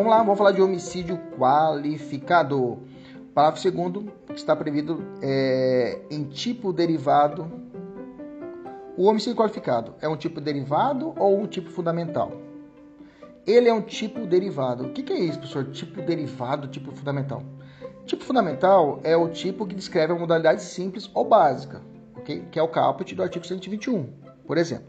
Vamos lá, vamos falar de homicídio qualificado. Parágrafo segundo está previsto é, em tipo derivado. O homicídio qualificado é um tipo derivado ou um tipo fundamental? Ele é um tipo derivado. O que, é isso, professor? Tipo derivado, tipo fundamental. Tipo fundamental é o tipo que descreve a modalidade simples ou básica, ok? Que é o caput do artigo 121, por exemplo.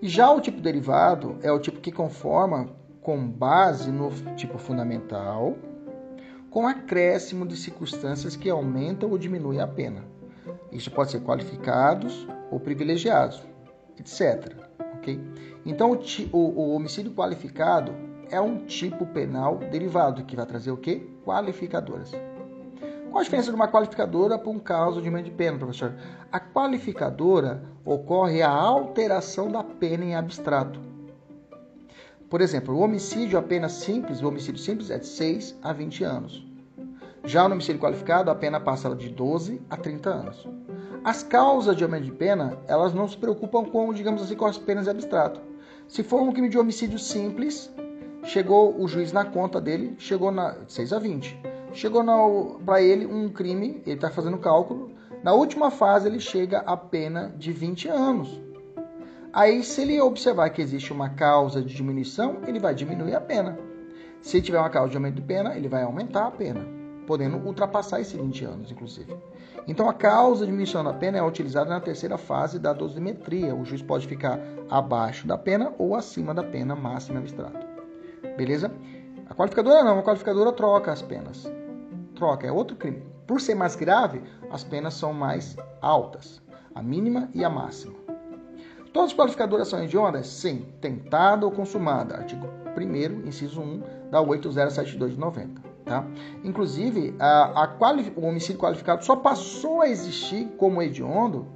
Já o tipo derivado é o tipo que conforma com base no tipo fundamental, com acréscimo de circunstâncias que aumentam ou diminuem a pena. Isso pode ser qualificados ou privilegiados, etc. Ok? Então, o, o, o homicídio qualificado é um tipo penal derivado que vai trazer o quê? Qualificadoras. Qual a diferença de uma qualificadora para um caso de aumento de pena, professor? A qualificadora ocorre a alteração da pena em abstrato. Por exemplo, o homicídio apenas simples, o homicídio simples é de 6 a 20 anos. Já no homicídio qualificado, a pena passa de 12 a 30 anos. As causas de aumento de pena, elas não se preocupam com, digamos assim, com as penas em abstrato. Se for um crime de homicídio simples, chegou o juiz na conta dele, chegou na 6 a 20 chegou para ele um crime, ele está fazendo cálculo, na última fase ele chega a pena de 20 anos. Aí, se ele observar que existe uma causa de diminuição, ele vai diminuir a pena. Se tiver uma causa de aumento de pena, ele vai aumentar a pena, podendo ultrapassar esses 20 anos, inclusive. Então, a causa de diminuição da pena é utilizada na terceira fase da dosimetria. O juiz pode ficar abaixo da pena ou acima da pena máxima abstrata. Beleza? A qualificadora não, a qualificadora troca as penas troca, é outro crime. Por ser mais grave, as penas são mais altas, a mínima e a máxima. Todas as qualificadoras são hediondas? Sim. Tentada ou consumada. Artigo 1 inciso 1 da 8072 de 90. Tá? Inclusive, a, a o homicídio qualificado só passou a existir como hediondo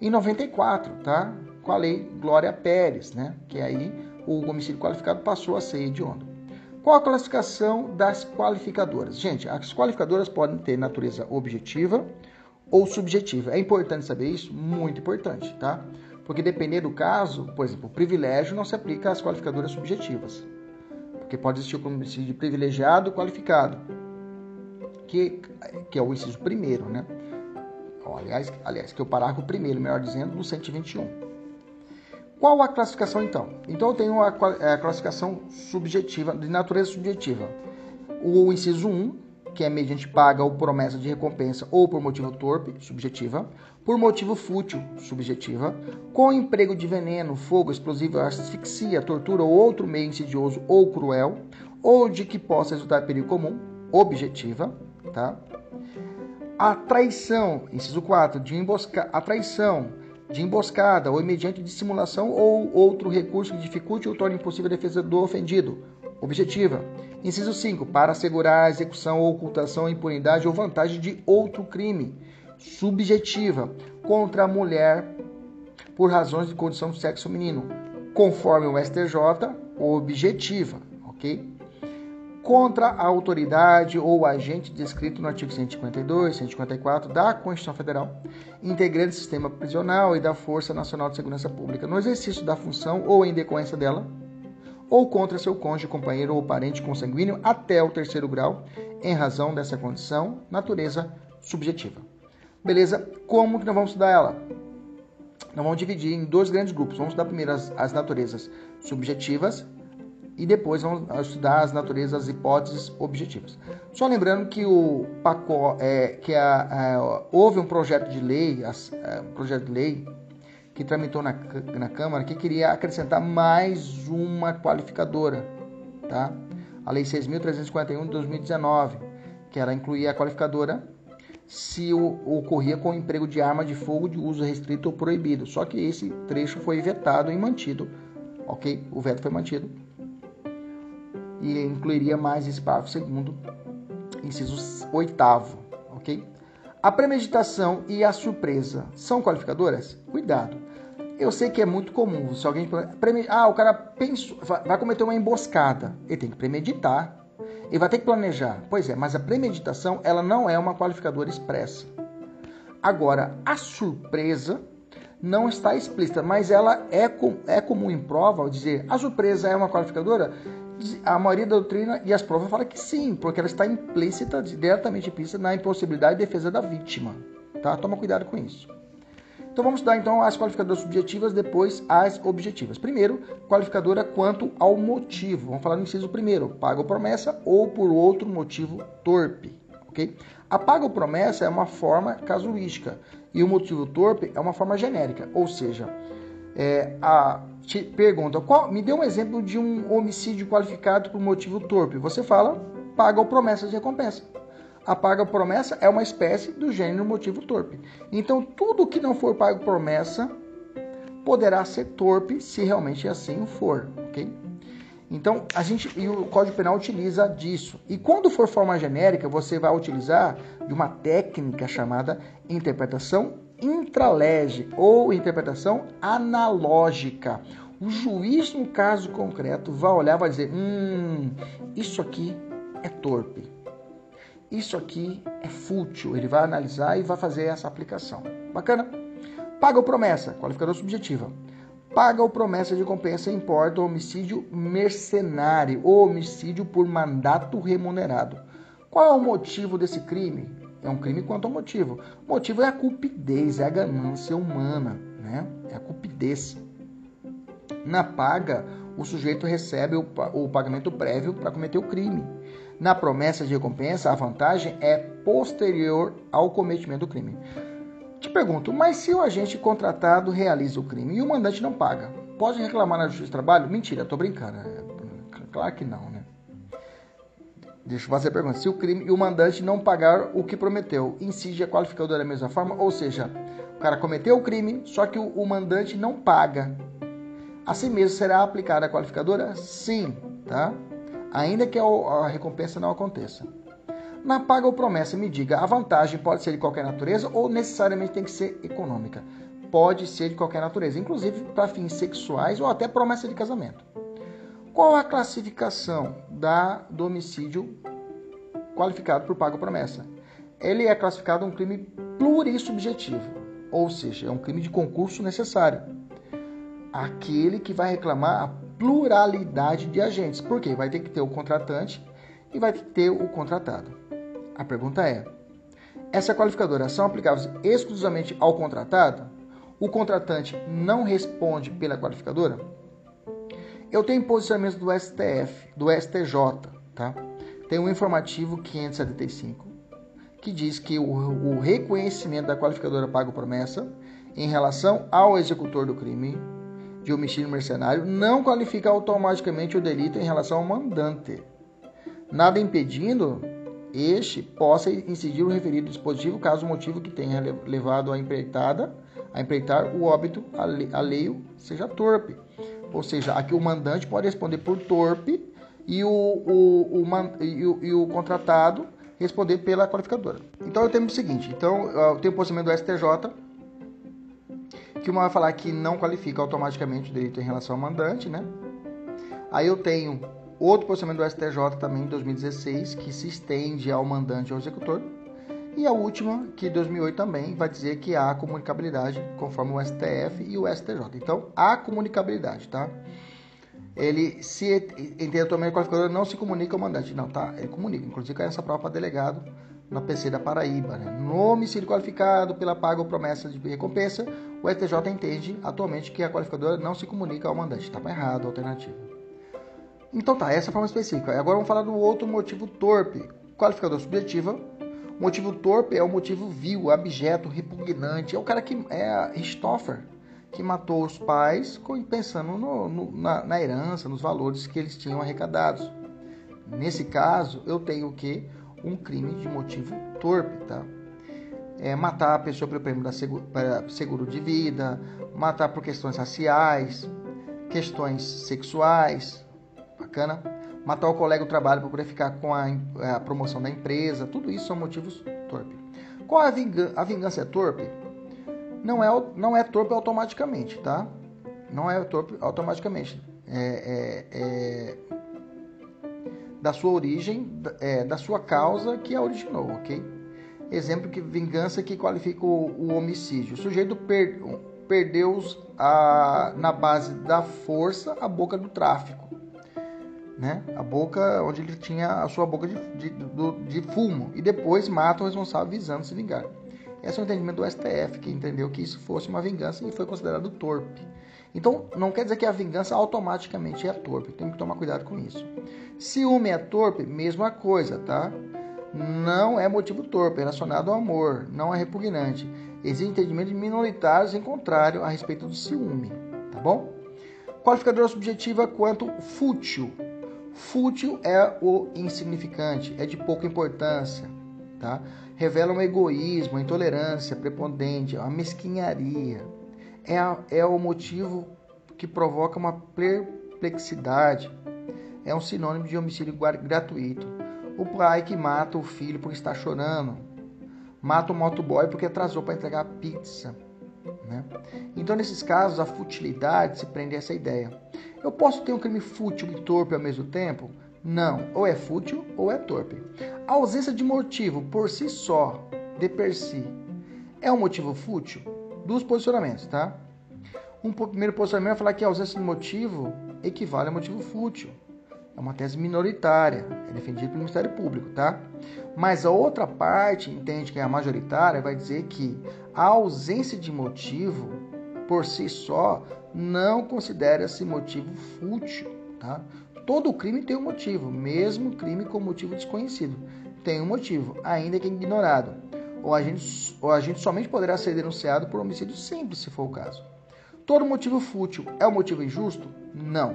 em 94, tá? com a lei Glória Pérez, né? que aí o homicídio qualificado passou a ser hediondo. Qual a classificação das qualificadoras? Gente, as qualificadoras podem ter natureza objetiva ou subjetiva. É importante saber isso? Muito importante, tá? Porque dependendo do caso, por exemplo, o privilégio não se aplica às qualificadoras subjetivas. Porque pode existir o de privilegiado qualificado, que, que é o inciso primeiro, né? Aliás, aliás, que é o parágrafo primeiro, melhor dizendo, no 121. Qual a classificação então? Então eu tenho a, a classificação subjetiva, de natureza subjetiva. O inciso 1, que é mediante paga ou promessa de recompensa ou por motivo torpe, subjetiva, por motivo fútil, subjetiva, com emprego de veneno, fogo, explosivo, asfixia, tortura ou outro meio insidioso ou cruel, ou de que possa resultar perigo comum, objetiva, tá? A traição, inciso 4, de emboscar, a traição de emboscada ou mediante dissimulação ou outro recurso que dificulte ou torne impossível a defesa do ofendido. Objetiva. Inciso 5. Para assegurar a execução ou ocultação, impunidade ou vantagem de outro crime. Subjetiva. Contra a mulher por razões de condição do sexo feminino. Conforme o STJ, objetiva. Ok? contra a autoridade ou agente descrito no artigo 152, 154 da Constituição Federal, integrante do sistema prisional e da Força Nacional de Segurança Pública, no exercício da função ou em decorrência dela, ou contra seu cônjuge, companheiro ou parente consanguíneo até o terceiro grau, em razão dessa condição, natureza subjetiva. Beleza? Como que nós vamos estudar ela? Nós vamos dividir em dois grandes grupos. Vamos estudar primeiro as, as naturezas subjetivas e depois vamos estudar as naturezas, as hipóteses objetivas. Só lembrando que o é, que a, a, houve um projeto de lei, as, é, um projeto de lei que tramitou na, na Câmara que queria acrescentar mais uma qualificadora, tá? A Lei 6.341 de 2019, que ela incluía a qualificadora se ocorria com o emprego de arma de fogo de uso restrito ou proibido. Só que esse trecho foi vetado e mantido, ok? O veto foi mantido e incluiria mais esse parágrafo segundo, inciso oitavo, ok? A premeditação e a surpresa são qualificadoras? Cuidado. Eu sei que é muito comum, se alguém ah, o cara pensou, vai cometer uma emboscada, ele tem que premeditar, ele vai ter que planejar. Pois é, mas a premeditação ela não é uma qualificadora expressa. Agora, a surpresa não está explícita, mas ela é, com, é comum em prova ao dizer a surpresa é uma qualificadora. A maioria da doutrina e as provas fala que sim, porque ela está implícita, diretamente implícita na impossibilidade de defesa da vítima. Tá? Toma cuidado com isso. Então vamos dar então as qualificadoras subjetivas, depois as objetivas. Primeiro, qualificadora quanto ao motivo. Vamos falar no inciso primeiro, paga ou promessa ou por outro motivo torpe, ok? A paga ou promessa é uma forma casuística e o motivo torpe é uma forma genérica, ou seja, é, a te pergunta, qual, me dê um exemplo de um homicídio qualificado por motivo torpe. Você fala, paga ou promessa de recompensa a paga promessa é uma espécie do gênero motivo torpe. Então, tudo que não for pago promessa poderá ser torpe se realmente assim for, ok? Então, a gente e o Código Penal utiliza disso. E quando for forma genérica, você vai utilizar de uma técnica chamada interpretação intralege ou interpretação analógica. O juiz, no caso concreto, vai olhar e vai dizer: hum, isso aqui é torpe isso aqui é fútil. Ele vai analisar e vai fazer essa aplicação. Bacana? Paga ou promessa, qualificador subjetiva. Paga ou promessa de compensa importa homicídio mercenário ou homicídio por mandato remunerado. Qual é o motivo desse crime? É um crime quanto ao motivo. O motivo é a cupidez, é a ganância humana, né? É a cupidez. Na paga, o sujeito recebe o, pagamento prévio para cometer o crime. Na promessa de recompensa, a vantagem é posterior ao cometimento do crime. Te pergunto, mas se o agente contratado realiza o crime e o mandante não paga, pode reclamar na Justiça do Trabalho? Mentira, tô brincando. É, claro que não, né? Deixa eu fazer a pergunta. Se o crime e o mandante não pagar o que prometeu, incide a qualificadora da mesma forma? Ou seja, o cara cometeu o crime, só que o, o mandante não paga. Assim mesmo será aplicada a qualificadora? Sim, tá? Ainda que a recompensa não aconteça. Na paga ou promessa, me diga, a vantagem pode ser de qualquer natureza ou necessariamente tem que ser econômica? Pode ser de qualquer natureza, inclusive para fins sexuais ou até promessa de casamento. Qual a classificação da, do homicídio qualificado por paga ou promessa? Ele é classificado um crime plurissubjetivo, ou seja, é um crime de concurso necessário. Aquele que vai reclamar a pluralidade de agentes. Por quê? Vai ter que ter o contratante e vai ter que ter o contratado. A pergunta é: essa qualificadora são aplicáveis exclusivamente ao contratado? O contratante não responde pela qualificadora? Eu tenho posicionamento do STF, do STJ, tá? Tem um informativo 575 que diz que o, o reconhecimento da qualificadora pago promessa em relação ao executor do crime de homicídio mercenário não qualifica automaticamente o delito em relação ao mandante, nada impedindo este possa incidir o referido dispositivo caso o motivo que tenha levado a empreitada a empreitar o óbito alheio seja torpe. Ou seja, aqui o mandante pode responder por torpe e o, o, o, e o, e o contratado responder pela qualificadora. Então eu tenho o seguinte, então eu tenho o posicionamento do STJ que uma vai falar que não qualifica automaticamente o delito em relação ao mandante, né? Aí eu tenho outro posicionamento do STJ também em 2016 que se estende ao mandante e ao executor. E a última, que 2008 também, vai dizer que há comunicabilidade conforme o STF e o STJ. Então, há comunicabilidade, tá? Ele se entende também qualificador não se comunica ao mandante, não, tá? Ele comunica, inclusive com essa para delegado na PC da Paraíba. Né? No homicídio qualificado pela paga ou promessa de recompensa, o STJ entende atualmente que a qualificadora não se comunica ao mandante. Estava errado a alternativa. Então tá, essa é forma específica. Agora vamos falar do outro motivo torpe. Qualificador subjetiva. Motivo torpe é o motivo vil, abjeto, repugnante. É o cara que é Richthofen, que matou os pais pensando no, no, na, na herança, nos valores que eles tinham arrecadados. Nesse caso, eu tenho que? Um crime de motivo torpe, tá? É matar a pessoa pelo prêmio da seguro, seguro de vida, matar por questões raciais, questões sexuais, bacana? Matar o colega do trabalho para poder ficar com a, a, promoção da empresa, tudo isso são motivos torpe. Qual a vingança? A vingança é torpe? Não é, não é torpe automaticamente, tá? Não é torpe automaticamente. É, é, é da sua origem, é, da sua causa que a originou, ok? Exemplo que vingança que qualifica o, o homicídio. O sujeito per, perdeu a, na base da força a boca do tráfico. Né? A boca onde ele tinha a sua boca de, de, de fumo. E depois mata o responsável visando se vingar. Esse é o entendimento do STF, que entendeu que isso fosse uma vingança e foi considerado torpe. Então, não quer dizer que a vingança automaticamente é torpe. Tem que tomar cuidado com isso. Ciúme é torpe? Mesma coisa, tá? Não é motivo torpe, é relacionado ao amor, não é repugnante. Existem entendimentos minoritários em contrário a respeito do ciúme, tá bom? Qualificadora subjetiva quanto fútil. Fútil é o insignificante, é de pouca importância, tá? Revela um egoísmo, intolerância prepotente, uma mesquinharia é, a, é o motivo que provoca uma perplexidade. É um sinônimo de homicídio gratuito. O pai que mata o filho porque está chorando. Mata o motoboy porque atrasou para entregar a pizza. Né? Então, nesses casos, a futilidade se prende a essa ideia. Eu posso ter um crime fútil e torpe ao mesmo tempo? Não, ou é fútil ou é torpe. A ausência de motivo por si só, de per si, é um motivo fútil? Dos posicionamentos, tá? Um primeiro posicionamento é falar que a ausência de motivo equivale a motivo fútil. É uma tese minoritária, é defendida pelo Ministério Público, tá? Mas a outra parte entende que é a majoritária, vai dizer que a ausência de motivo por si só não considera-se motivo fútil, tá? Todo crime tem um motivo, mesmo crime com motivo desconhecido tem um motivo, ainda que ignorado ou a gente, ou a gente somente poderá ser denunciado por homicídio simples, se for o caso. Todo motivo fútil é um motivo injusto? Não.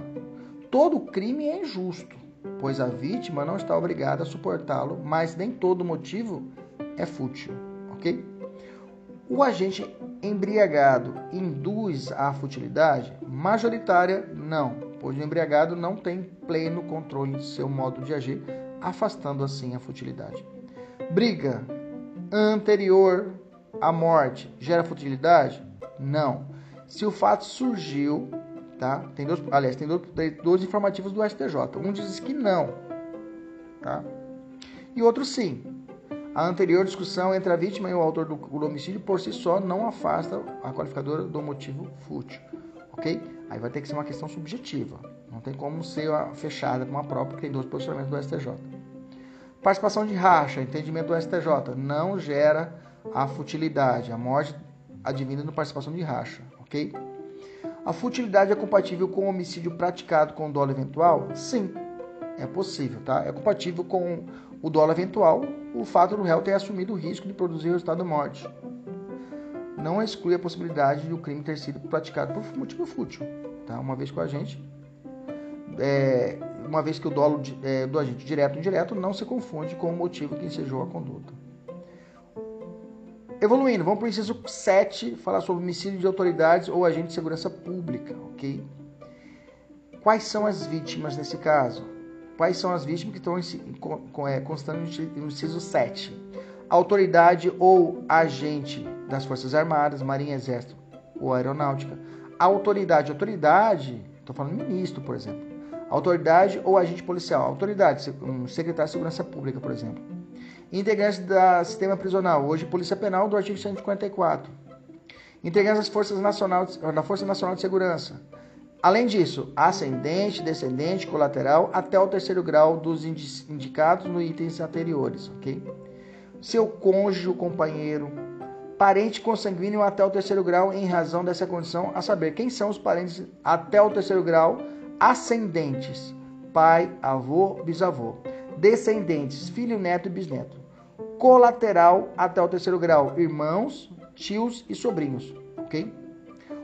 Todo crime é injusto, pois a vítima não está obrigada a suportá-lo, mas nem todo motivo é fútil, ok? O agente embriagado induz à futilidade? Majoritária, não, pois o embriagado não tem pleno controle de seu modo de agir, afastando assim a futilidade. Briga anterior à morte gera futilidade? Não. Se o fato surgiu, tá? Tem dois, aliás, tem dois, dois informativos do STJ. Um diz que não, tá? E outro sim. A anterior discussão entre a vítima e o autor do, homicídio por si só não afasta a qualificadora do motivo fútil, ok? Aí vai ter que ser uma questão subjetiva. Não tem como ser fechada com uma própria, que tem dois posicionamentos do STJ. Participação de racha, entendimento do STJ, não gera a futilidade, a morte advinda no participação de racha, ok? A futilidade é compatível com o homicídio praticado com dolo eventual? Sim, é possível, tá? É compatível com o dolo eventual o fato do réu ter assumido o risco de produzir o resultado da morte. Não exclui a possibilidade de o crime ter sido praticado por motivo fútil, tá? Uma vez com a gente, é, uma vez que o dolo é, do agente direto ou indireto não se confunde com o motivo que ensejou a conduta. Evoluindo, vamos para o inciso 7, falar sobre homicídio de autoridades ou agente de segurança pública, ok? Quais são as vítimas nesse caso? Quais são as vítimas que estão é, constando no inciso 7? Autoridade ou agente das Forças Armadas, Marinha, Exército ou Aeronáutica. Autoridade, autoridade, estou falando ministro, por exemplo autoridade ou agente policial. Autoridade, um secretário de segurança pública, por exemplo. Integrantes do sistema prisional, hoje Polícia Penal do artigo 154. Integrantes das Forças Nacional, da Força Nacional de Segurança. Além disso, ascendente, descendente, colateral, até o terceiro grau dos indicados no itens anteriores, ok? Seu cônjuge, companheiro, parente consanguíneo até o terceiro grau em razão dessa condição, a saber, quem são os parentes até o terceiro grau ascendentes, pai, avô, bisavô. Descendentes, filho, neto e bisneto. Colateral até o terceiro grau, irmãos, tios e sobrinhos, ok?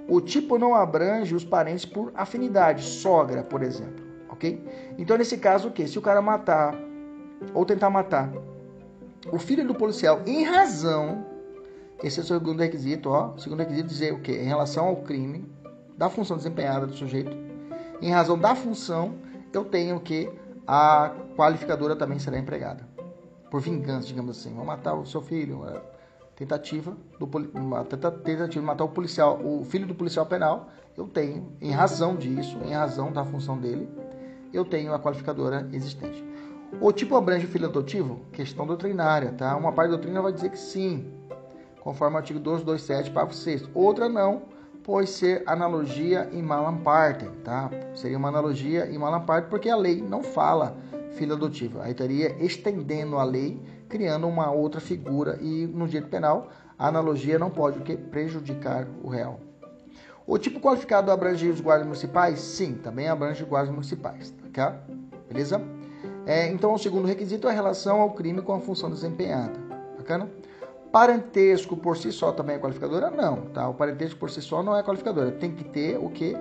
O tipo não abrange os parentes por afinidade, sogra, por exemplo, ok? Então, nesse caso, o que? Se o cara matar ou tentar matar o filho do policial em razão, esse é o segundo requisito, ó. Segundo requisito dizer o quê? Em relação ao crime, da função desempenhada do sujeito, em razão da função, eu tenho que a qualificadora também será empregada. Por vingança, digamos assim. Vou matar o seu filho. Tentativa, do, tentativa de matar o policial, o filho do policial penal, eu tenho, em razão disso, em razão da função dele, eu tenho a qualificadora existente. O tipo abrange o filho adotivo? Questão doutrinária, tá? Uma parte da doutrina vai dizer que sim, conforme o artigo 227, parágrafo 6. Outra não, pois ser analogia em malam parte, tá? Seria uma analogia em malam parte porque a lei não fala filho adotivo. Aí estaria estendendo a lei, criando uma outra figura e no direito penal a analogia não pode o que prejudicar o real. O tipo qualificado abrange os guardas municipais? Sim, também abrange os guardas municipais, tá? Beleza? É, então, o segundo requisito é a relação ao crime com a função desempenhada. Bacana? Parentesco por si só também é qualificadora? Não, tá? O parentesco por si só não é qualificadora. Tem que ter o que?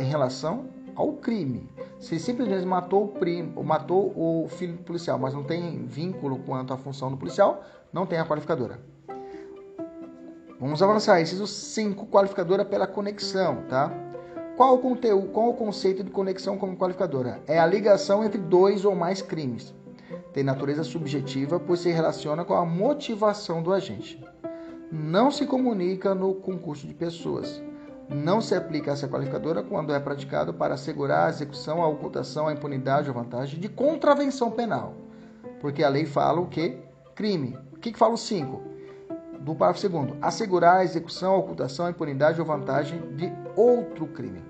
Em relação ao crime. Se simplesmente matou o primo, matou o filho do policial, mas não tem vínculo quanto à função do policial, não tem a qualificadora. Vamos avançar. Inciso 5, qualificadora pela conexão, tá? Qual o conteúdo, qual o conceito de conexão como qualificadora? É a ligação entre dois ou mais crimes. Tem natureza subjetiva, pois se relaciona com a motivação do agente. Não se comunica no concurso de pessoas. Não se aplica essa qualificadora quando é praticado para assegurar a execução, a ocultação, a impunidade ou vantagem de contravenção penal. Porque a lei fala o que? Crime. O que, que fala o 5? do parágrafo 2 assegurar a execução, a ocultação, a impunidade ou vantagem de outro crime.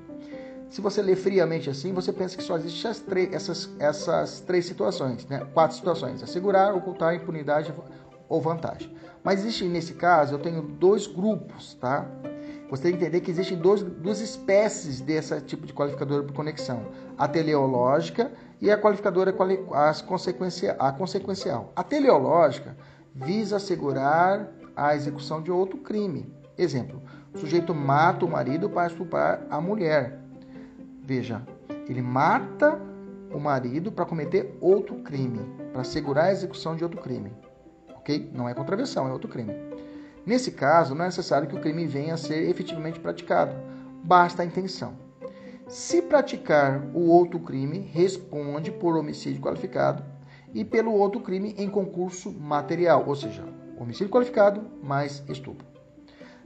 Se você ler friamente assim, você pensa que só existem essas, essas três situações, né? quatro situações: assegurar, ocultar, impunidade ou vantagem. Mas existe nesse caso, eu tenho dois grupos, tá? Você tem que entender que existem dois, duas espécies desse tipo de qualificadora por conexão: a teleológica e a qualificadora a consequencial. A teleológica visa assegurar a execução de outro crime. Exemplo: o sujeito mata o marido para estuprar a mulher. Veja, ele mata o marido para cometer outro crime, para assegurar a execução de outro crime. Ok? Não é contravenção, é outro crime. Nesse caso, não é necessário que o crime venha a ser efetivamente praticado, basta a intenção. Se praticar o outro crime, responde por homicídio qualificado e pelo outro crime em concurso material, ou seja, homicídio qualificado mais estupro.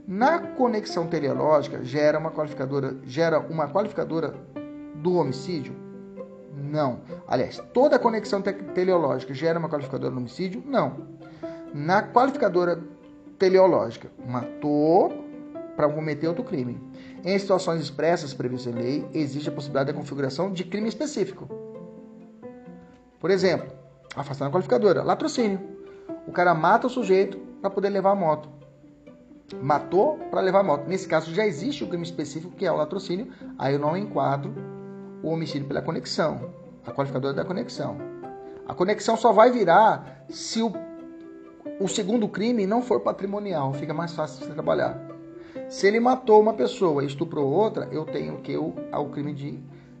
Na conexão teleológica, gera uma qualificadora, gera uma qualificadora do homicídio? Não. Aliás, toda conexão teleológica gera uma qualificadora do homicídio? Não. Na qualificadora teleológica, matou para cometer outro crime. Em situações expressas previstas em lei, existe a possibilidade da configuração de crime específico. Por exemplo, afastando a qualificadora, latrocínio. O cara mata o sujeito para poder levar a moto. Matou para levar a moto. Nesse caso já existe o crime específico que é o latrocínio. Aí eu não enquadro o homicídio pela conexão, a qualificadora da conexão. A conexão só vai virar se o, o segundo crime não for patrimonial, fica mais fácil de trabalhar. Se ele matou uma pessoa e estuprou outra, eu tenho que o, o crime de,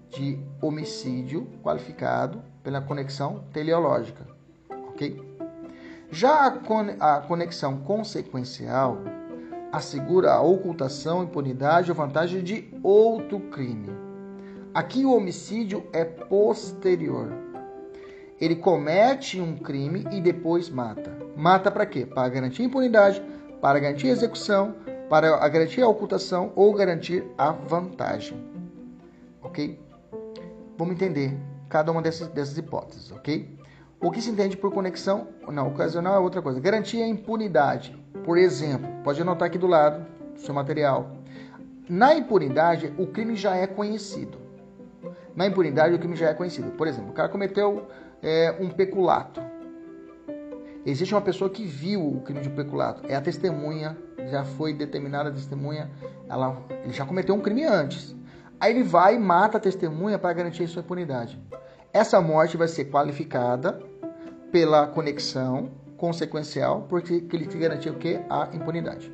de homicídio qualificado pela conexão teleológica, ok? Já a conexão consequencial assegura a ocultação, impunidade ou vantagem de outro crime. Aqui o homicídio é posterior. Ele comete um crime e depois mata. Mata para quê? Para garantir impunidade, para garantir execução, para garantir a ocultação ou garantir a vantagem. Ok? Vamos entender cada uma dessas, dessas hipóteses, ok? O que se entende por conexão não ocasional é outra coisa. Garantia a impunidade. Por exemplo, pode anotar aqui do lado do seu material. Na impunidade, o crime já é conhecido. Na impunidade, o crime já é conhecido. Por exemplo, o cara cometeu é, um peculato. Existe uma pessoa que viu o crime de peculato. É a testemunha, já foi determinada a testemunha. Ela, ele já cometeu um crime antes. Aí ele vai e mata a testemunha para garantir a sua impunidade. Essa morte vai ser qualificada pela conexão consequencial, porque ele te garantia o que? A impunidade.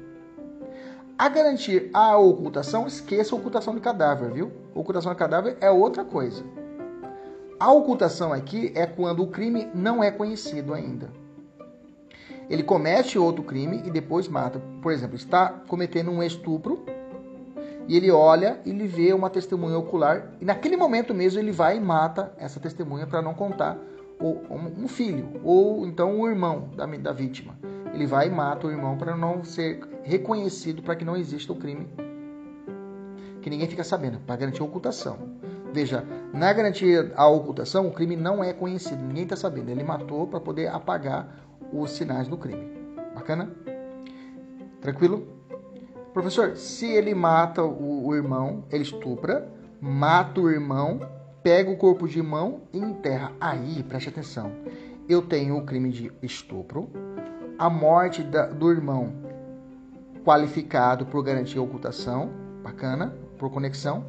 A garantir a ocultação, esqueça a ocultação de cadáver, viu? Ocultação de cadáver é outra coisa. A ocultação aqui é quando o crime não é conhecido ainda. Ele comete outro crime e depois mata. Por exemplo, está cometendo um estupro e ele olha e ele vê uma testemunha ocular e naquele momento mesmo ele vai e mata essa testemunha para não contar ou um filho, ou então o irmão da, da vítima. Ele vai e mata o irmão para não ser reconhecido, para que não exista o crime, que ninguém fica sabendo, para garantir a ocultação. Veja, na garantia à ocultação, o crime não é conhecido, ninguém está sabendo. Ele matou para poder apagar os sinais do crime. Bacana? Tranquilo? Professor, se ele mata o, o irmão, ele estupra, mata o irmão, pega o corpo de irmão e enterra. Aí, preste atenção, eu tenho o crime de estupro, a morte da, do irmão qualificado por garantir a ocultação, bacana, por conexão,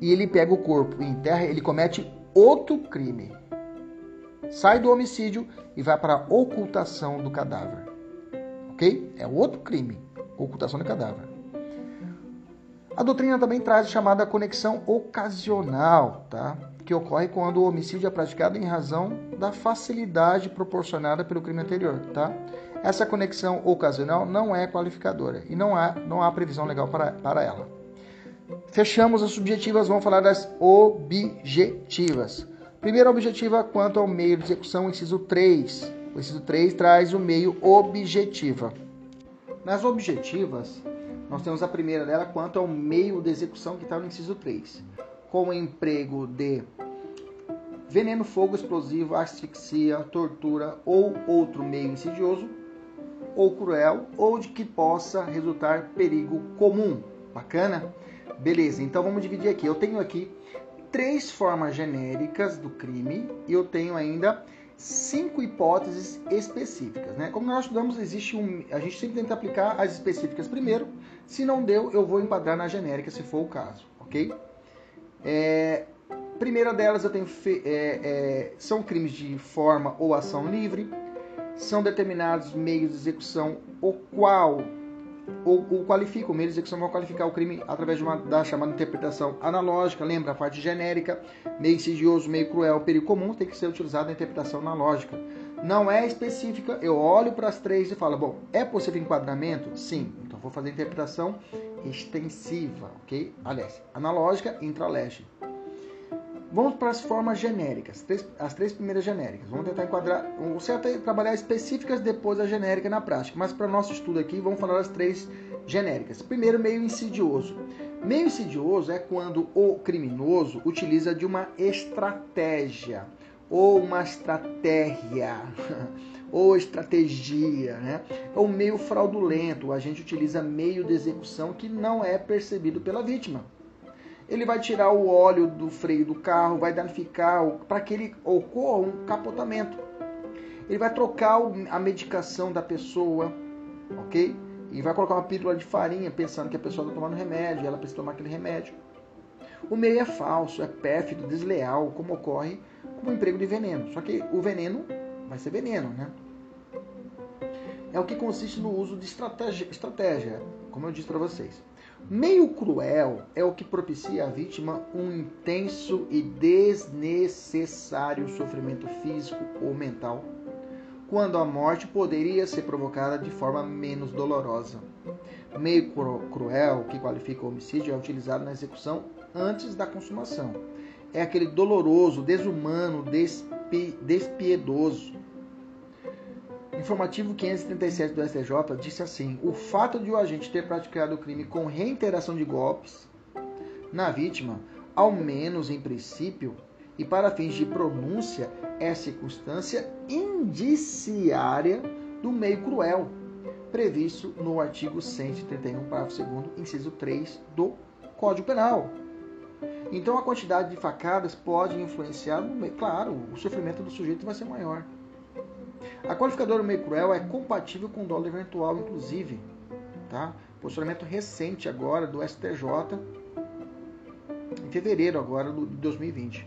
e ele pega o corpo e enterra, ele comete outro crime. Sai do homicídio e vai para a ocultação do cadáver. Ok? É outro crime, ocultação do cadáver. A doutrina também traz a chamada conexão ocasional, tá? Que ocorre quando o homicídio é praticado em razão da facilidade proporcionada pelo crime anterior. Tá? Essa conexão ocasional não é qualificadora e não há, não há previsão legal para, para ela. Fechamos as subjetivas, vamos falar das objetivas. Primeira objetiva quanto ao meio de execução, inciso 3. O inciso 3 traz o meio objetiva. Nas objetivas, nós temos a primeira dela quanto ao meio de execução que está no inciso 3, com o emprego de veneno, fogo explosivo, asfixia, tortura ou outro meio insidioso ou cruel ou de que possa resultar perigo comum. Bacana? Beleza, então vamos dividir aqui. Eu tenho aqui três formas genéricas do crime e eu tenho ainda cinco hipóteses específicas. Né? Como nós estudamos, existe um. A gente sempre tenta aplicar as específicas primeiro. Se não deu, eu vou enquadrar na genérica, se for o caso, ok? É, primeira delas, eu tenho é, é, são crimes de forma ou ação livre. São determinados meios de execução o qual ou, ou qualifica, o meio de execução vai qualificar o crime através de uma da chamada interpretação analógica, lembra a parte genérica, meio insidioso, meio cruel, perigo comum, tem que ser utilizada a interpretação analógica. Não é específica, eu olho para as três e falo, bom, é possível enquadramento? Sim, então vou fazer a interpretação extensiva, ok? Aliás, analógica, intraleste. Vamos para as formas genéricas, as três primeiras genéricas. Vamos tentar enquadrar, o certo é trabalhar específicas depois a genérica na prática, mas para nosso estudo aqui vamos falar das três genéricas. Primeiro, meio insidioso. Meio insidioso é quando o criminoso utiliza de uma estratégia ou uma estratégia ou estratégia, né? É um meio fraudulento. A gente utiliza meio de execução que não é percebido pela vítima ele vai tirar o óleo do freio do carro, vai danificar para que ele ocorra um capotamento. Ele vai trocar a medicação da pessoa, ok? E vai colocar uma pílula de farinha pensando que a pessoa está tomando remédio, ela precisa tomar aquele remédio. O meio é falso, é pérfido, desleal, como ocorre com o emprego de veneno. Só que o veneno vai ser veneno, né? É o que consiste no uso de estratégia, estratégia como eu disse para vocês. Meio cruel é o que propicia à vítima um intenso e desnecessário sofrimento físico ou mental, quando a morte poderia ser provocada de forma menos dolorosa. Meio cruel, que qualifica o homicídio, é utilizado na execução antes da consumação. É aquele doloroso, desumano, despi, despiedoso, Informativo 537 do STJ disse assim: o fato de o agente ter praticado o crime com reiteração de golpes na vítima, ao menos em princípio, e para fins de pronúncia, é circunstância indiciária do meio cruel, previsto no artigo 131, parágrafo 2, inciso 3 do Código Penal. Então, a quantidade de facadas pode influenciar, no meio, claro, o sofrimento do sujeito vai ser maior. A qualificadora meio cruel é compatível com dólar eventual, inclusive. Tá? Posicionamento recente agora do STJ, em fevereiro agora de 2020.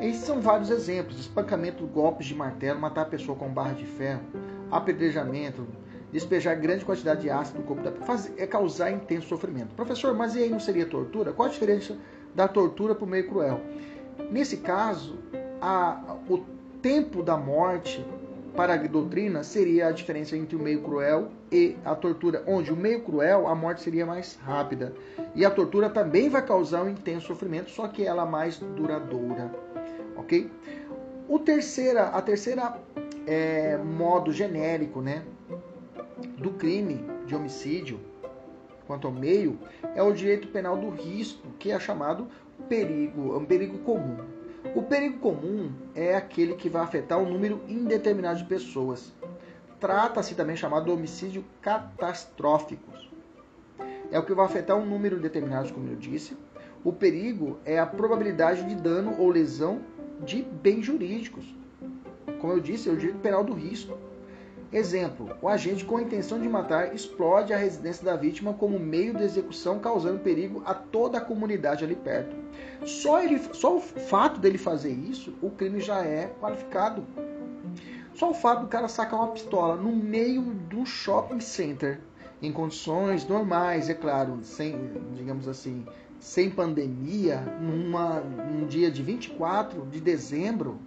Esses são vários exemplos: espancamento, golpes de martelo, matar a pessoa com barra de ferro, apedrejamento, despejar grande quantidade de ácido no corpo da pessoa, é causar intenso sofrimento. Professor, mas e aí não seria tortura? Qual a diferença da tortura para o meio cruel? Nesse caso, a, o tempo da morte para a doutrina seria a diferença entre o meio cruel e a tortura, onde o meio cruel a morte seria mais rápida e a tortura também vai causar um intenso sofrimento, só que ela mais duradoura, ok? O terceira, a terceira é, modo genérico, né, do crime de homicídio quanto ao meio é o direito penal do risco, que é chamado perigo, um perigo comum. O perigo comum é aquele que vai afetar um número indeterminado de pessoas. Trata-se também chamado de homicídio catastrófico. é o que vai afetar um número determinado, como eu disse. O perigo é a probabilidade de dano ou lesão de bens jurídicos. Como eu disse, é o direito penal do risco. Exemplo: o agente com a intenção de matar explode a residência da vítima como meio de execução, causando perigo a toda a comunidade ali perto. Só, ele, só o fato dele fazer isso, o crime já é qualificado. Só o fato do cara sacar uma pistola no meio do shopping center, em condições normais, é claro, sem, digamos assim, sem pandemia, numa, num dia de 24 de dezembro,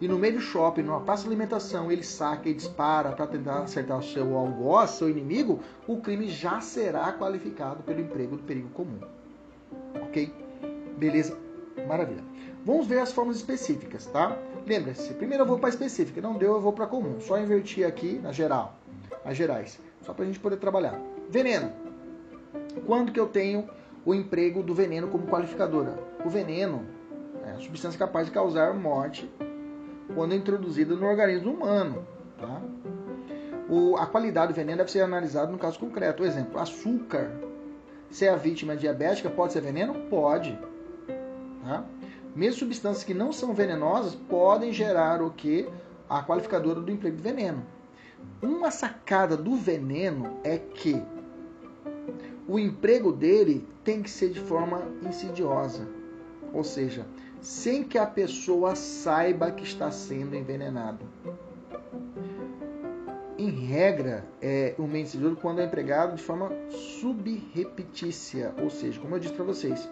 e no meio do shopping, numa praça de alimentação, ele saca e dispara para tentar acertar o seu algoz, seu inimigo, o crime já será qualificado pelo emprego do perigo comum. Ok? Beleza? Maravilha. Vamos ver as formas específicas, tá? Lembre-se, primeiro eu vou para específica, não deu, eu vou para comum. Só invertir aqui na geral, as gerais, só para a gente poder trabalhar. Veneno. Quando que eu tenho o emprego do veneno como qualificadora? O veneno é a substância capaz de causar morte quando introduzida no organismo humano. Tá? O, a qualidade do veneno deve ser analisada no caso concreto. Por exemplo, açúcar. Se a vítima é diabética, pode ser veneno? Pode. Tá? Mesmo substâncias que não são venenosas podem gerar o que? A qualificadora do emprego de veneno. Uma sacada do veneno é que o emprego dele tem que ser de forma insidiosa. Ou seja, sem que a pessoa saiba que está sendo envenenado. Em regra, é meio insidioso quando é empregado de forma subrepetícia, ou seja, como eu disse para vocês,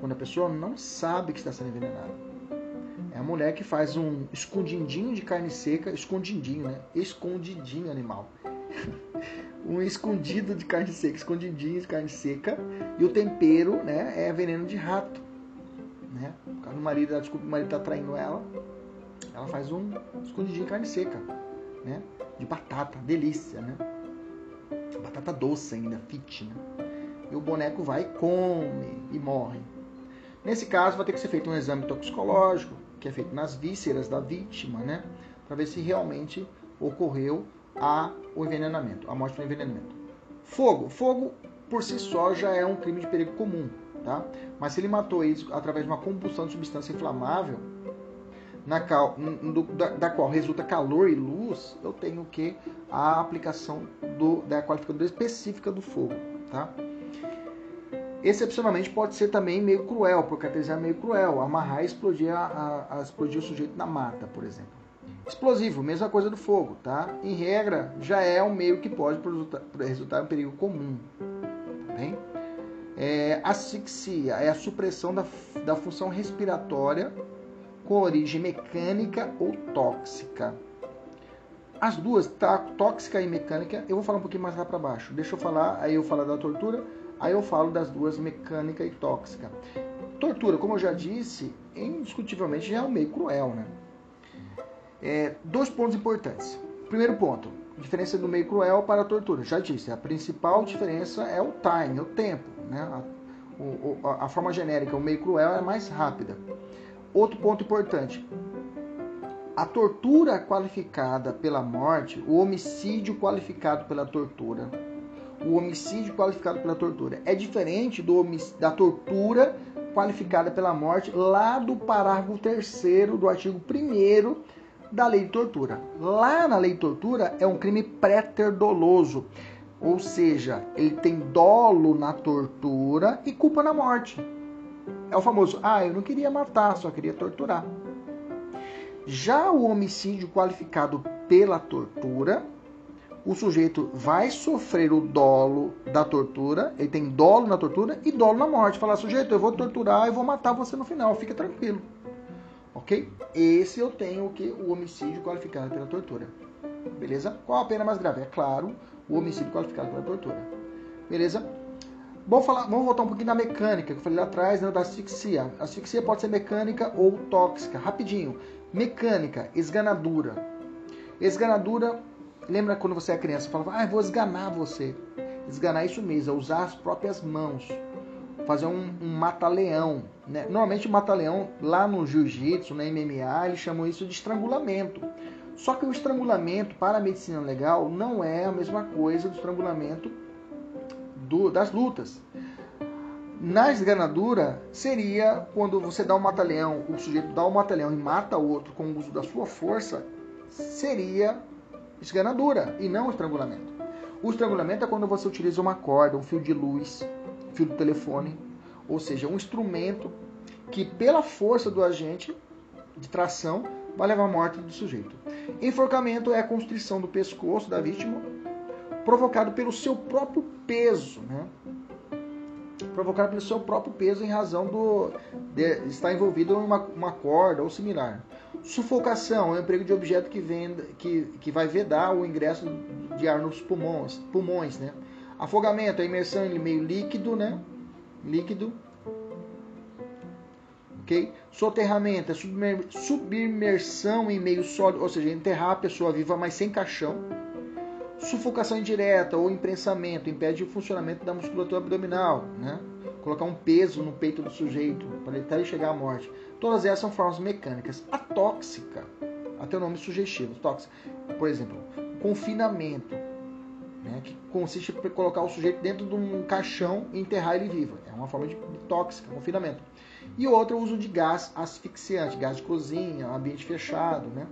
quando a pessoa não sabe que está sendo envenenada. É a mulher que faz um escondidinho de carne seca, escondidinho, né? Escondidinho animal. um escondido de carne seca, escondidinho de carne seca, e o tempero, né, é veneno de rato né? Quando o marido, ela desculpa, o marido tá traindo ela, ela faz um escondidinho de carne seca, né? De batata, delícia, né? Batata doce ainda, fit, né? E o boneco vai come e morre. Nesse caso, vai ter que ser feito um exame toxicológico, que é feito nas vísceras da vítima, né? Para ver se realmente ocorreu a, o envenenamento, a morte por envenenamento. Fogo. Fogo, por si só, já é um crime de perigo comum. Tá? Mas se ele matou eles através de uma combustão de substância inflamável, na do, da, da, qual resulta calor e luz, eu tenho que a aplicação do, da qualificadora específica do fogo. Tá? Excepcionalmente pode ser também meio cruel, por caracterizar meio cruel, amarrar e explodir, a, a, a explodir o sujeito na mata, por exemplo. Explosivo, mesma coisa do fogo, tá? Em regra, já é um meio que pode resultar, resultar em um perigo comum. Tá bem? É, asfixia é a supressão da, da função respiratória com origem mecânica ou tóxica. As duas, tá, tóxica e mecânica, eu vou falar um pouquinho mais lá para baixo. Deixa eu falar, aí eu falo da tortura, aí eu falo das duas, mecânica e tóxica. Tortura, como eu já disse, indiscutivelmente já é um meio cruel, né? É, dois pontos importantes. Primeiro ponto, diferença do meio cruel para a tortura. Já disse, a principal diferença é o time, o tempo. Né? A, a, a forma genérica, o meio cruel, é mais rápida. Outro ponto importante: a tortura qualificada pela morte, o homicídio qualificado pela tortura, o homicídio qualificado pela tortura é diferente do da tortura qualificada pela morte lá do parágrafo 3 do artigo 1 da lei tortura. Lá na lei tortura é um crime pré-ter-doloso. Ou seja, ele tem dolo na tortura e culpa na morte. É o famoso, ah, eu não queria matar, só queria torturar. Já o homicídio qualificado pela tortura, o sujeito vai sofrer o dolo da tortura, ele tem dolo na tortura e dolo na morte. Falar, sujeito, eu vou torturar e vou matar você no final, fica tranquilo. Ok? Esse eu tenho que? O homicídio qualificado pela tortura. Beleza? Qual a pena mais grave? É claro, o homicídio qualificado pela tortura. Beleza? Vamos, falar, vamos voltar um pouquinho da mecânica que eu falei lá atrás, né, da asfixia. Asfixia pode ser mecânica ou tóxica. Rapidinho. Mecânica, esganadura. Esganadura, lembra quando você é criança, falava, ah, vou esganar você. Esganar é isso mesmo, é usar as próprias mãos. Fazer um, um mata-leão. Né? Normalmente mata-leão, lá no jiu-jitsu, na MMA, eles chamam isso de estrangulamento. Só que o estrangulamento para a medicina legal não é a mesma coisa do estrangulamento do, das lutas. Na esganadura seria quando você dá um mata-leão, o sujeito dá um mata-leão e mata o outro com o uso da sua força, seria esganadura e não estrangulamento. O estrangulamento é quando você utiliza uma corda, um fio de luz, fio do telefone, ou seja, um instrumento que pela força do agente de tração vai levar à morte do sujeito. Enforcamento é a constrição do pescoço da vítima provocado pelo seu próprio peso, né? Provocado pelo seu próprio peso em razão do de estar envolvido em uma, uma corda ou similar. Sufocação é o emprego de objeto que, venda, que, que vai vedar o ingresso de ar nos pulmões, pulmões né? Afogamento a imersão em meio líquido, né? Líquido ok? Soterramento é submersão em meio sólido, ou seja, enterrar a pessoa viva, mas sem caixão. Sufocação indireta ou imprensamento impede o funcionamento da musculatura abdominal, né? Colocar um peso no peito do sujeito para ele até chegar à morte. Todas essas são formas mecânicas. A tóxica, até o nome sugestivo, tóxica. Por exemplo, confinamento, né, que consiste em colocar o sujeito dentro de um caixão e enterrar ele vivo. É uma forma de, de tóxica, confinamento. E outra, o uso de gás asfixiante, gás de cozinha, ambiente fechado, né?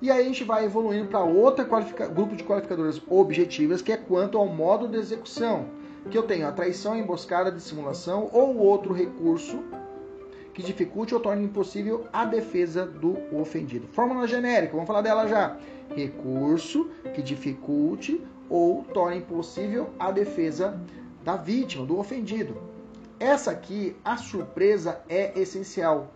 E aí a gente vai evoluindo para outro grupo de qualificadoras objetivas, que é quanto ao modo de execução, que eu tenho a traição, emboscada, dissimulação ou outro recurso que dificulte ou torne impossível a defesa do ofendido. Fórmula genérica, vamos falar dela já. Recurso que dificulte ou torne impossível a defesa da vítima, do ofendido. Essa aqui, a surpresa é essencial.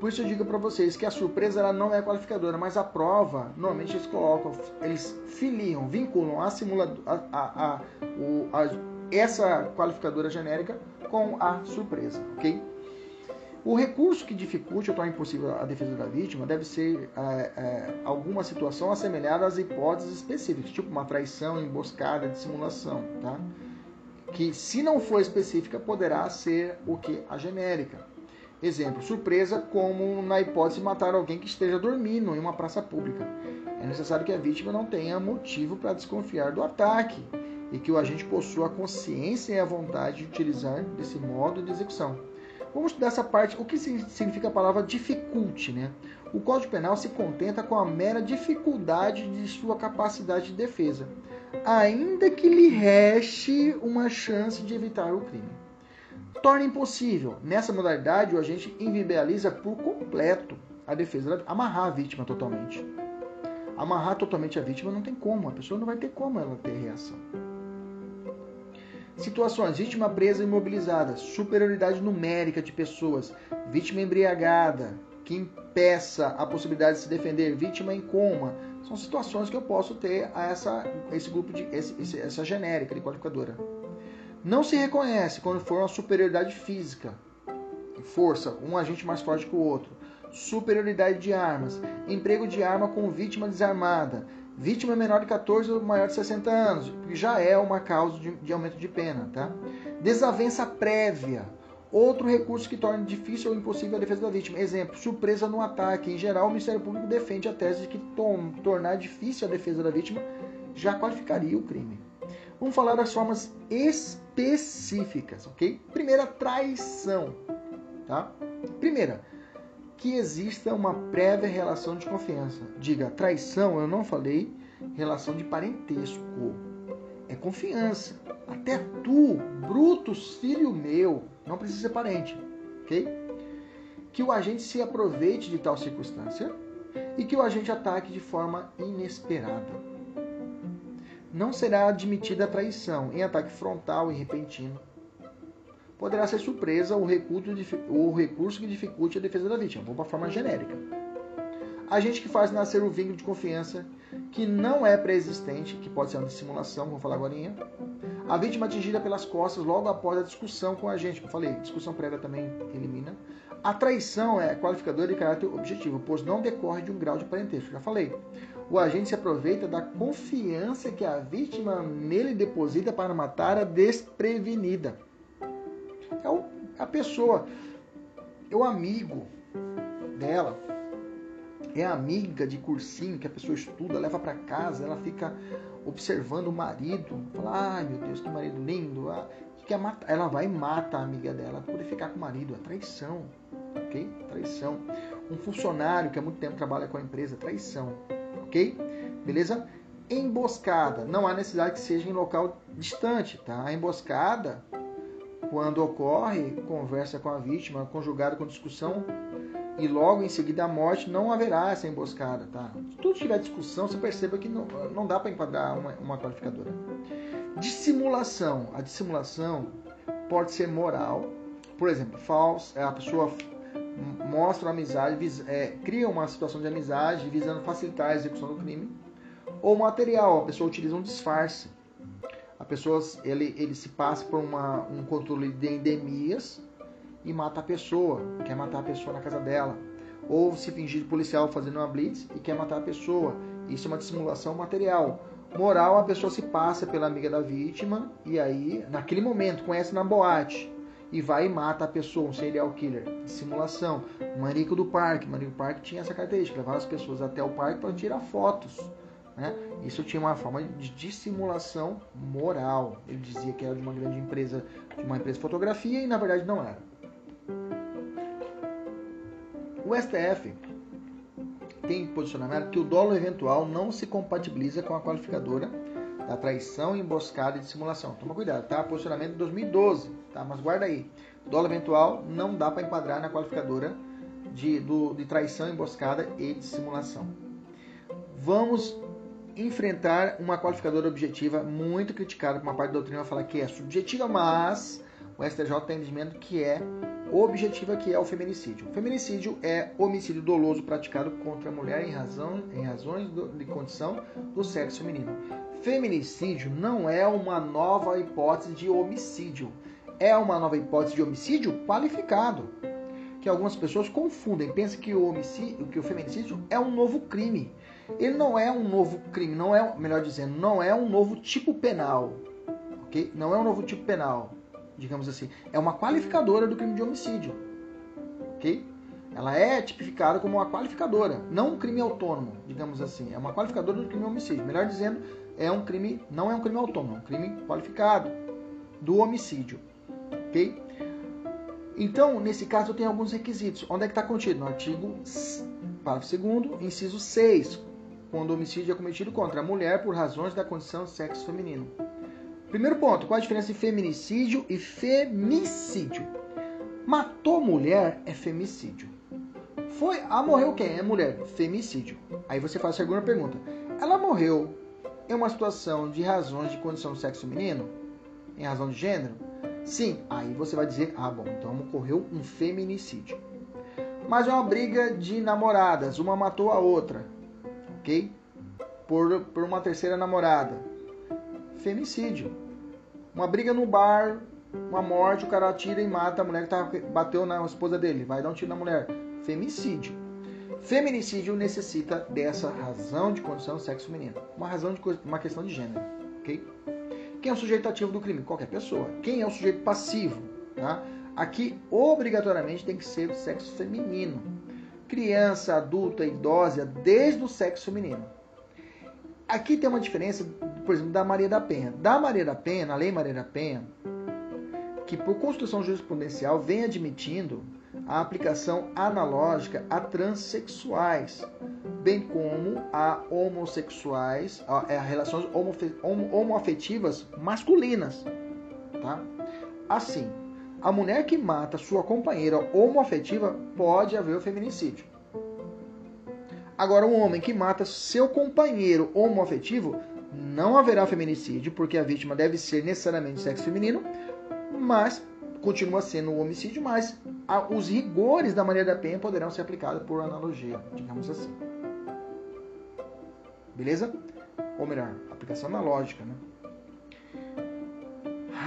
Por isso eu digo para vocês que a surpresa ela não é qualificadora, mas a prova, normalmente eles colocam, eles filiam, vinculam a simulador, a, a, a, o, a, essa qualificadora genérica com a surpresa, ok? O recurso que dificulte ou torne impossível a defesa da vítima deve ser é, é, alguma situação assemelhada às hipóteses específicas, tipo uma traição, emboscada, dissimulação, tá? Que, se não for específica, poderá ser o que? A genérica. Exemplo, surpresa, como na hipótese de matar alguém que esteja dormindo em uma praça pública. É necessário que a vítima não tenha motivo para desconfiar do ataque e que o agente possua a consciência e a vontade de utilizar desse modo de execução. Vamos estudar essa parte, o que significa a palavra dificulte, né? O Código Penal se contenta com a mera dificuldade de sua capacidade de defesa, ainda que lhe reste uma chance de evitar o crime. Torna impossível. Nessa modalidade, o agente inviabiliza por completo a defesa, amarrar a vítima totalmente. Amarrar totalmente a vítima não tem como, a pessoa não vai ter como ela ter reação. Situações: vítima presa imobilizada, superioridade numérica de pessoas, vítima embriagada, que impeça a possibilidade de se defender, vítima em coma. São situações que eu posso ter a essa, esse grupo de esse, essa genérica de qualificadora. Não se reconhece quando for uma superioridade física, força, um agente mais forte que o outro, superioridade de armas, emprego de arma com vítima desarmada, Vítima menor de 14 ou maior de 60 anos, que já é uma causa de, de aumento de pena. Tá? Desavença prévia. Outro recurso que torna difícil ou impossível a defesa da vítima. Exemplo, surpresa no ataque. Em geral, o Ministério Público defende a tese de que tornar difícil a defesa da vítima já qualificaria o crime. Vamos falar das formas específicas, ok? Primeira, traição. Tá? Primeira, que exista uma prévia relação de confiança. Diga, traição, eu não falei relação de parentesco. É confiança. Até tu, Brutus, filho meu, não precisa ser parente, ok? Que o agente se aproveite de tal circunstância e que o agente ataque de forma inesperada. Não será admitida a traição em ataque frontal e repentino poderá ser surpresa ou recurso que dificulte a defesa da vítima. Vou para a forma genérica. Agente que faz nascer o vínculo de confiança que não é pré-existente, que pode ser uma dissimulação, vou falar agora. A vítima atingida pelas costas logo após a discussão com o agente, como eu falei, discussão prévia também elimina. A traição é qualificadora de caráter objetivo, pois não decorre de um grau de parentesco, já falei. O agente se aproveita da confiança que a vítima nele deposita para matar a desprevenida é o, a pessoa, é o amigo dela, é amiga de cursinho que a pessoa estuda, leva para casa, ela fica observando o marido, fala, ai meu Deus, que marido lindo, ah, que matar, ela vai e mata a amiga dela por ficar com o marido, é traição, ok? Traição. Um funcionário que há muito tempo trabalha com a empresa, traição, ok? Beleza? Emboscada, não há necessidade que seja em local distante, tá? A emboscada, quando ocorre, conversa com a vítima, conjugada com discussão, e logo em seguida a morte, não haverá essa emboscada, tá? Se tudo tiver discussão, você perceba que não, não dá para enquadrar uma, uma qualificadora. Dissimulação. A dissimulação pode ser moral. Por exemplo, falso, é, a pessoa mostra amizade, é, cria uma situação de amizade visando facilitar a execução do crime. Ou material, a pessoa utiliza um disfarce. A pessoa ele, ele se passa por uma, um controle de endemias e mata a pessoa, quer matar a pessoa na casa dela. Ou se fingir de policial fazendo uma blitz e quer matar a pessoa. Isso é uma dissimulação material. Moral, a pessoa se passa pela amiga da vítima e aí, naquele momento, conhece na boate e vai e mata a pessoa, um serial killer. Dissimulação. Manico do Parque. O do Parque tinha essa característica, levar as pessoas até o parque para tirar fotos. Né? Isso tinha uma forma de dissimulação moral. Ele dizia que era de uma grande empresa, de uma empresa de fotografia e na verdade não era. O STF tem posicionamento que o dolo eventual não se compatibiliza com a qualificadora da traição, emboscada e dissimulação. Toma cuidado, tá? Posicionamento de 2012, tá? Mas guarda aí. Dolo eventual não dá para enquadrar na qualificadora de, do, de traição, emboscada e dissimulação. Vamos enfrentar uma qualificadora objetiva muito criticada por uma parte da doutrina, vai falar que é subjetiva, mas o STJ tem entendimento que é objetiva que é o feminicídio. O feminicídio é homicídio doloso praticado contra a mulher em, razão, em razões do, de condição do sexo feminino. Feminicídio não é uma nova hipótese de homicídio, é uma nova hipótese de homicídio qualificado. Que algumas pessoas confundem, pensam que o homicídio, que o feminicídio é um novo crime. Ele não é um novo crime, não é, melhor dizendo, não é um novo tipo penal, ok? Não é um novo tipo penal digamos assim, é uma qualificadora do crime de homicídio. Ok? Ela é tipificada como uma qualificadora, não um crime autônomo, digamos assim. É uma qualificadora do crime de homicídio. Melhor dizendo, é um crime, não é um crime autônomo, é um crime qualificado do homicídio. Ok? Então, nesse caso, eu tenho alguns requisitos. Onde é que está contido? No artigo, parágrafo 2, inciso 6, quando o homicídio é cometido contra a mulher por razões da condição sexo feminino. Primeiro ponto, qual a diferença entre feminicídio e femicídio? Matou mulher é femicídio. Foi, ah, morreu quem? É mulher, femicídio. Aí você faz a segunda pergunta. Ela morreu em uma situação de razões de condição sexo feminino? Em razão de gênero? Sim. Aí você vai dizer, ah, bom, então ocorreu um feminicídio. Mas é uma briga de namoradas, uma matou a outra, Por, por uma terceira namorada femicídio. Uma briga no bar, uma morte, o cara tira e mata a mulher que tá, bateu na esposa dele, vai dar um tiro na mulher. Femicídio. Feminicídio necessita dessa razão de condição sexo feminino. Uma razão de uma questão de gênero, ok? Quem é o sujeito ativo do crime? Qualquer pessoa. Quem é o sujeito passivo? Tá? Aqui, obrigatoriamente, tem que ser do sexo feminino. Criança, adulta, idosa, desde o sexo feminino. Aqui tem uma diferença, por exemplo, da Maria da Penha. Da Maria da Penha, na Lei Maria da Penha, que por construção jurisprudencial vem admitindo a aplicação analógica a transexuais, bem como a homossexuais, a, a relações homoafetivas masculinas. Tá? Assim, a mulher que mata sua companheira homoafetiva pode haver o feminicídio. Agora, um homem que mata seu companheiro homoafetivo, não haverá feminicídio, porque a vítima deve ser necessariamente sexo feminino, mas continua sendo um homicídio, mas os rigores da Maria da Penha poderão ser aplicados por analogia, digamos assim. Beleza? Ou melhor, aplicação analógica, né?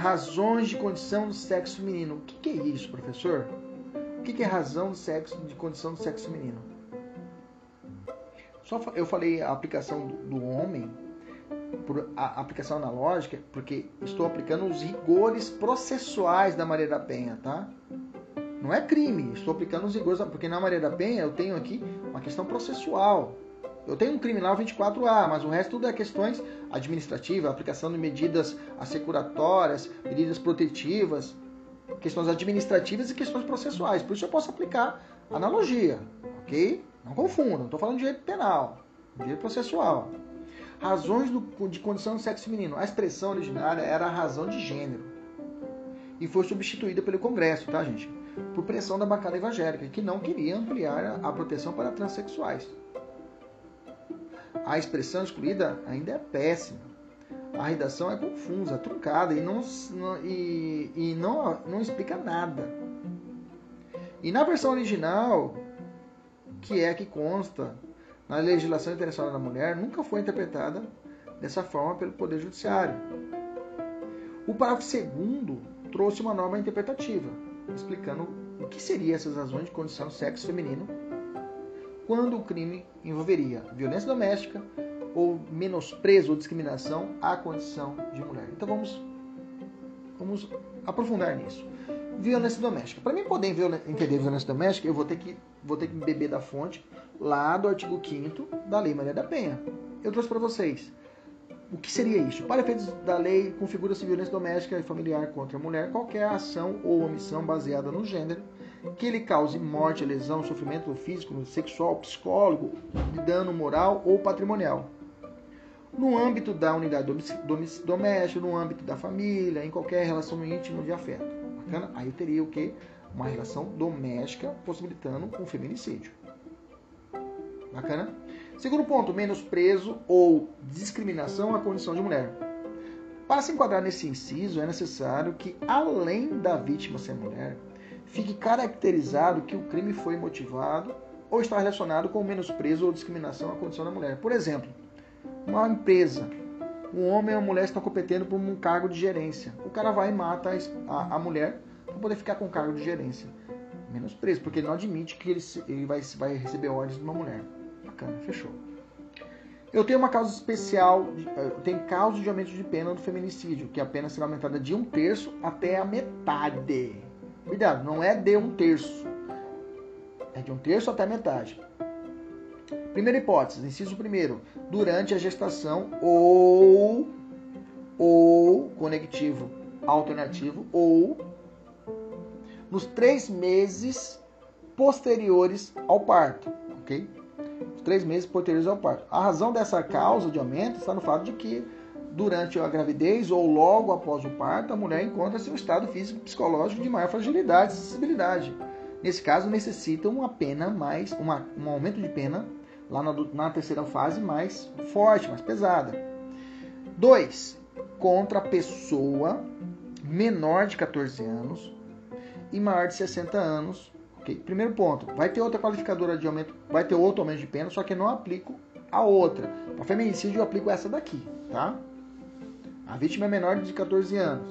Razões de condição do sexo feminino. O que é isso, professor? O que é razão do sexo, de condição do sexo feminino? Só eu falei a aplicação do homem, por a aplicação analógica, porque estou aplicando os rigores processuais da Maria da Penha, tá? Não é crime. Estou aplicando os rigores, porque na Maria da Penha eu tenho aqui uma questão processual. Eu tenho um criminal 24A, mas o resto tudo é questões administrativas, aplicação de medidas assecuratórias, medidas protetivas, questões administrativas e questões processuais. Por isso eu posso aplicar analogia, ok? Não confunda, não estou falando de direito penal, direito processual. Razões do, de condição de sexo feminino. A expressão originária era a razão de gênero e foi substituída pelo Congresso, tá, gente? Por pressão da bancada evangélica, que não queria ampliar a proteção para transexuais. A expressão excluída ainda é péssima. A redação é confusa, truncada e não, e, e não, não explica nada. E na versão original, que é que consta na legislação internacional da mulher, nunca foi interpretada dessa forma pelo Poder Judiciário. O parágrafo segundo trouxe uma norma interpretativa, explicando o que seriam essas razões de condição do sexo feminino quando o crime envolveria violência doméstica ou menosprezo ou discriminação à condição de mulher. Então vamos, vamos aprofundar nisso. Violência doméstica. Para mim poder entender violência doméstica, eu vou ter que vou ter que beber da fonte lá do artigo 5 da Lei Maria da Penha. Eu trouxe para vocês o que seria isso? Para efeitos da lei, configura-se violência doméstica e familiar contra a mulher qualquer ação ou omissão baseada no gênero que lhe cause morte, lesão, sofrimento físico, sexual, psicólogo, dano moral ou patrimonial. No âmbito da unidade doméstica, no âmbito da família, em qualquer relação íntima de afeto. Bacana? Aí eu teria o que? Uma relação doméstica possibilitando um feminicídio. Bacana? Segundo ponto, menosprezo ou discriminação à condição de mulher. Para se enquadrar nesse inciso, é necessário que, além da vítima ser mulher, fique caracterizado que o crime foi motivado ou está relacionado com menosprezo ou discriminação à condição da mulher. Por exemplo, uma empresa, um homem e uma mulher estão competindo por um cargo de gerência. O cara vai e mata a, a mulher para poder ficar com o cargo de gerência. Menosprezo, porque ele não admite que ele, ele vai, vai receber ordens de uma mulher. Bacana, fechou. Eu tenho uma causa especial, eh, tem causa de aumento de pena do feminicídio, que a pena será aumentada de um terço até a metade. Cuidado, não é de um terço. É de um terço até metade. Primeira hipótese, inciso primeiro, durante a gestação ou ou conectivo alternativo ou nos três meses posteriores ao parto, ok? três meses posteriores ao parto. A razão dessa causa de aumento está no fato de que durante a gravidez ou logo após o parto, a mulher encontra-se em um estado físico e psicológico de maior fragilidade e sensibilidade. Nesse caso, necessita uma pena mais, uma, um aumento de pena lá na, na terceira fase mais forte, mais pesada. 2. Contra a pessoa menor de 14 anos e maior de 60 anos Okay? Primeiro ponto, vai ter outra qualificadora de aumento, vai ter outro aumento de pena, só que não aplico a outra. Para feminicídio eu aplico essa daqui, tá? A vítima é menor de 14 anos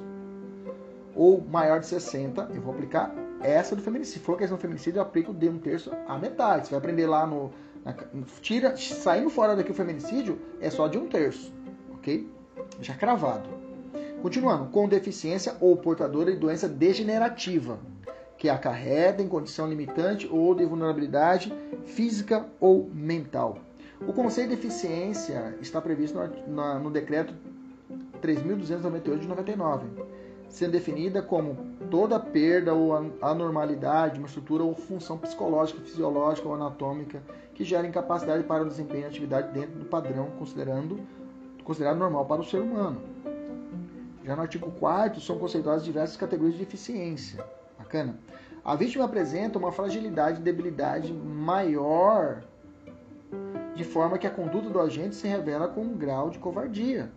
ou maior de 60, eu vou aplicar essa do feminicídio. Se for questão do feminicídio, eu aplico de um terço a metade. Você vai aprender lá no. Na, tira, saindo fora daqui o feminicídio, é só de um terço, ok? Já cravado. Continuando, com deficiência ou portadora de doença degenerativa que acarreta em condição limitante ou de vulnerabilidade física ou mental. O conceito de deficiência está previsto no, no decreto 3.298 de 99, sendo definida como toda perda ou anormalidade de uma estrutura ou função psicológica, fisiológica ou anatômica que gera incapacidade para o desempenho de atividade dentro do padrão considerando, considerado normal para o ser humano. Já no artigo 4 são conceituadas diversas categorias de deficiência. Bacana? A vítima apresenta uma fragilidade e debilidade maior, de forma que a conduta do agente se revela com um grau de covardia.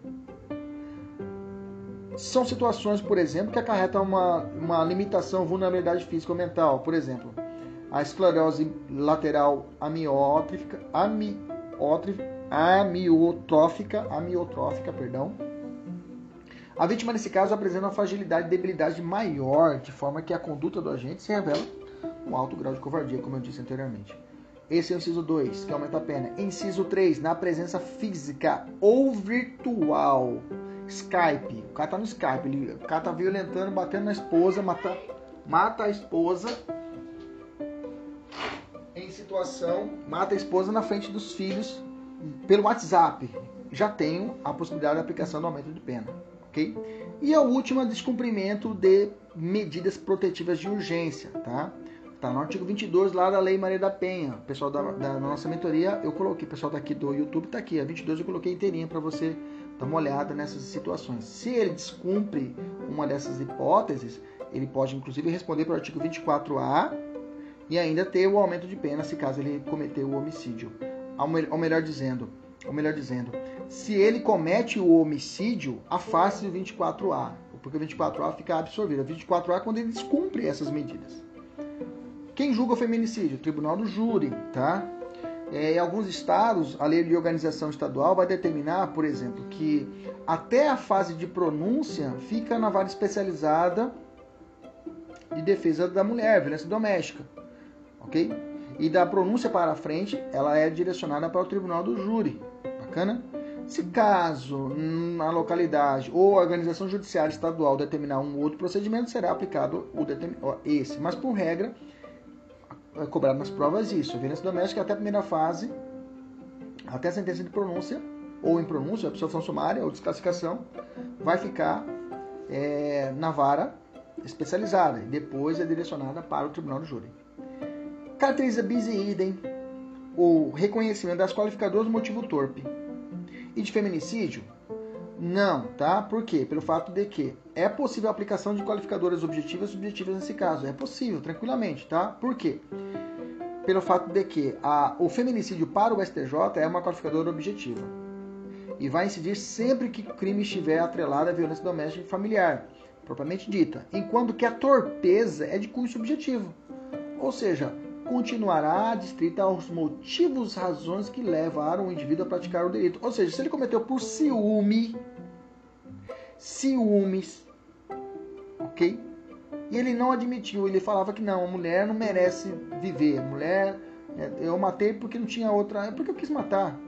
São situações, por exemplo, que acarretam uma, uma limitação, vulnerabilidade física ou mental. Por exemplo, a esclerose lateral amiotrófica, amiotrófica, amiotrófica, perdão, a vítima, nesse caso, apresenta uma fragilidade e debilidade maior, de forma que a conduta do agente se revela um alto grau de covardia, como eu disse anteriormente. Esse é o inciso 2, que aumenta a pena. Inciso 3, na presença física ou virtual. Skype. O cara tá no Skype, ele, o cara tá violentando, batendo na esposa, mata, mata a esposa situação, mata a esposa na frente dos filhos pelo WhatsApp. Já tenho a possibilidade de aplicação do aumento de pena, ok? E a última, descumprimento de medidas protetivas de urgência, tá? Tá no artigo 22 lá da Lei Maria da Penha. Pessoal da, da nossa mentoria, eu coloquei, pessoal daqui do YouTube tá aqui, a 22 eu coloquei inteirinha para você dar uma olhada nessas situações. Se ele descumpre uma dessas hipóteses, ele pode inclusive responder para o artigo 24A e ainda ter o aumento de pena se caso ele cometeu o homicídio. Ou melhor dizendo, ou melhor dizendo, se ele comete o homicídio, afaste o 24A, porque o 24A fica absorvido. O 24A é quando ele descumpre essas medidas. Quem julga o feminicídio? O Tribunal do Júri, tá? É, em alguns estados, a lei de organização estadual vai determinar, por exemplo, que até a fase de pronúncia fica na vara especializada de defesa da mulher, violência doméstica, ok? E da pronúncia para frente, ela é direcionada para o tribunal do júri, bacana? Se caso na localidade ou a organização judiciária estadual determinar um outro procedimento, será aplicado o esse. Mas por regra, é cobrado nas provas isso. Violência doméstica até a primeira fase, até a sentença de pronúncia, ou em pronúncia, absolução sumária ou desclassificação, vai ficar é, na vara especializada e depois é direcionada para o tribunal do júri. Caracteriza bis e idem o reconhecimento das qualificadoras do motivo torpe. E de feminicídio? Não, tá? Por quê? Pelo fato de que é possível a aplicação de qualificadoras objetivas e subjetivas nesse caso. É possível, tranquilamente, tá? Por quê? Pelo fato de que a, o feminicídio para o STJ é uma qualificadora objetiva. E vai incidir sempre que o crime estiver atrelado à violência doméstica e familiar, propriamente dita. Enquanto que a torpeza é de cunho subjetivo. Ou seja, continuará adstrita aos motivos, razões que levaram o indivíduo a praticar o delito. Ou seja, se ele cometeu por ciúme, ciúmes, ok? E ele não admitiu, ele falava que não, a mulher não merece viver, a mulher, né, eu matei porque não tinha outra, é porque eu quis matar.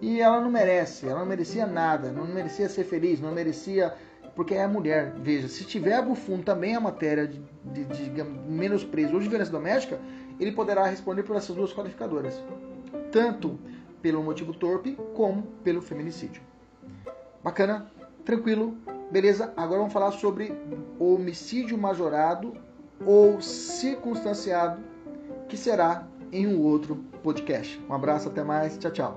E ela não merece, ela não merecia nada, não merecia ser feliz, não merecia porque é mulher. Veja, se tiver bufundo também a matéria de, de, de menosprezo ou de violência doméstica, ele poderá responder por essas duas qualificadoras, tanto pelo motivo torpe como pelo feminicídio. Bacana? Tranquilo? Beleza? Agora vamos falar sobre homicídio majorado ou circunstanciado, que será em um outro podcast. Um abraço, até mais, tchau, tchau.